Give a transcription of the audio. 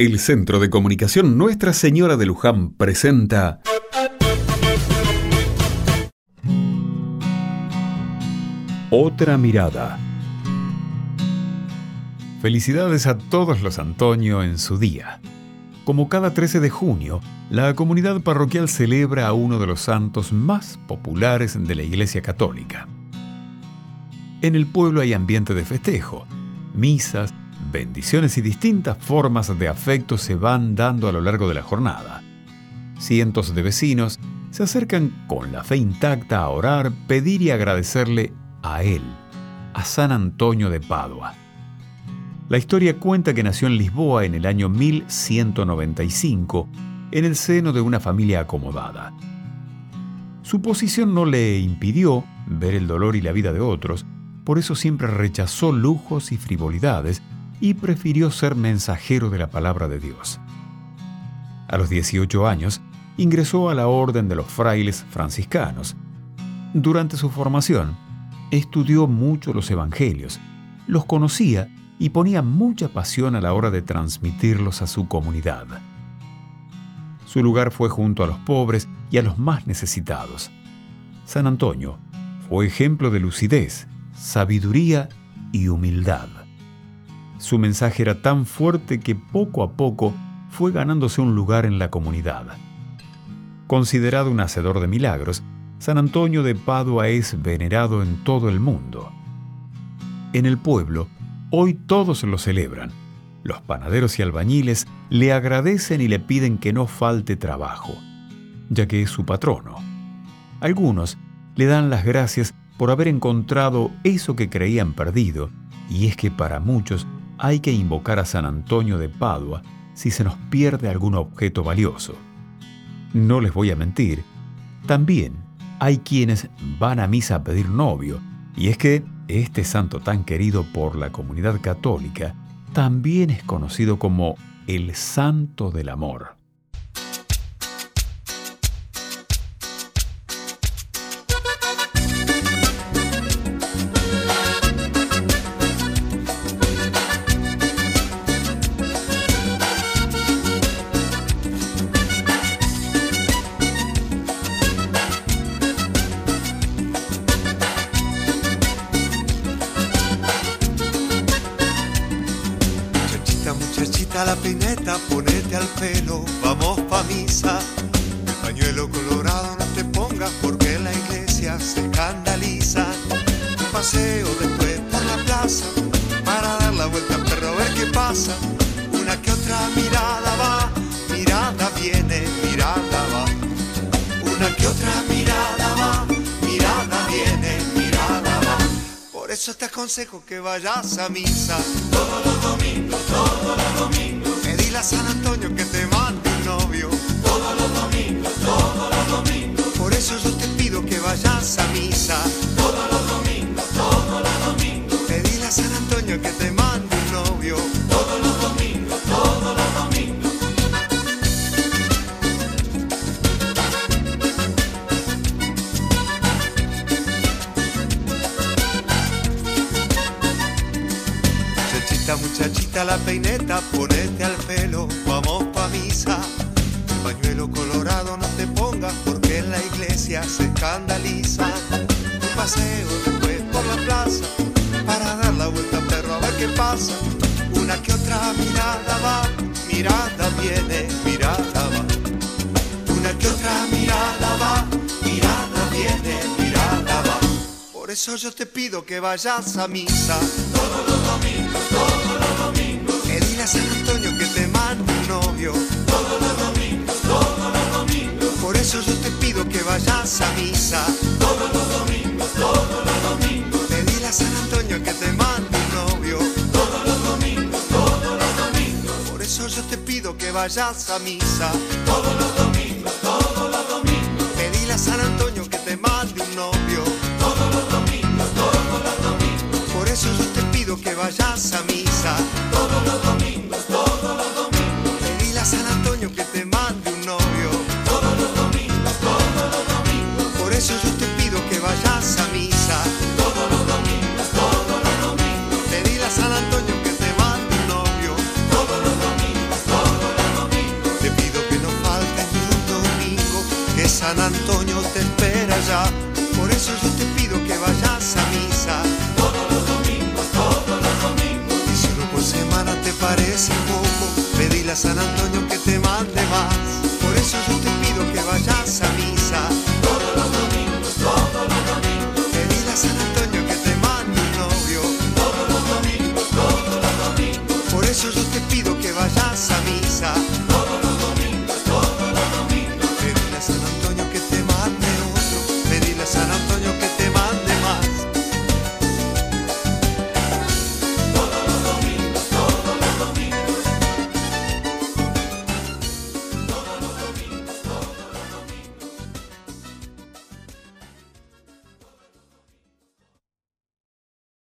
El Centro de Comunicación Nuestra Señora de Luján presenta Otra mirada. Felicidades a todos los Antonio en su día. Como cada 13 de junio, la comunidad parroquial celebra a uno de los santos más populares de la Iglesia Católica. En el pueblo hay ambiente de festejo, misas, bendiciones y distintas formas de afecto se van dando a lo largo de la jornada. Cientos de vecinos se acercan con la fe intacta a orar, pedir y agradecerle a él, a San Antonio de Padua. La historia cuenta que nació en Lisboa en el año 1195, en el seno de una familia acomodada. Su posición no le impidió ver el dolor y la vida de otros, por eso siempre rechazó lujos y frivolidades y prefirió ser mensajero de la palabra de Dios. A los 18 años, ingresó a la Orden de los Frailes Franciscanos. Durante su formación, estudió mucho los Evangelios, los conocía y ponía mucha pasión a la hora de transmitirlos a su comunidad. Su lugar fue junto a los pobres y a los más necesitados. San Antonio fue ejemplo de lucidez, sabiduría y humildad. Su mensaje era tan fuerte que poco a poco fue ganándose un lugar en la comunidad. Considerado un hacedor de milagros, San Antonio de Padua es venerado en todo el mundo. En el pueblo, hoy todos lo celebran. Los panaderos y albañiles le agradecen y le piden que no falte trabajo, ya que es su patrono. Algunos le dan las gracias por haber encontrado eso que creían perdido, y es que para muchos hay que invocar a San Antonio de Padua si se nos pierde algún objeto valioso. No les voy a mentir, también hay quienes van a misa a pedir novio, y es que este santo tan querido por la comunidad católica también es conocido como el Santo del Amor. La pineta, ponete al pelo, vamos pa' misa. El pañuelo colorado no te pongas porque la iglesia se escandaliza. Un paseo después por la plaza para dar la vuelta al perro a ver qué pasa. Una que otra mirada va, mirada viene, mirada va. Una que otra mirada va, mirada viene, mirada va. Por eso te aconsejo que vayas a misa domingos, todos los domingos a San Antonio que te mande un novio. Todos los domingos, todos los domingos. Por eso yo te pido que vayas a misa. Muchachita, muchachita, la peineta, ponete al pelo, vamos pa' misa. pañuelo colorado no te pongas porque en la iglesia se escandaliza. Un paseo después por la plaza para dar la vuelta perro a ver qué pasa. Una que otra mirada va, mirada viene, mirada va. Una que otra mirada va, mirada viene, mirada va. Por eso yo te pido que vayas a misa vayas a misa. todos los San Antonio te espera ya. Por eso yo te pido que vayas a misa. Todos los domingos, todos los domingos, Y uno por semana te parece poco, pedile a San Antonio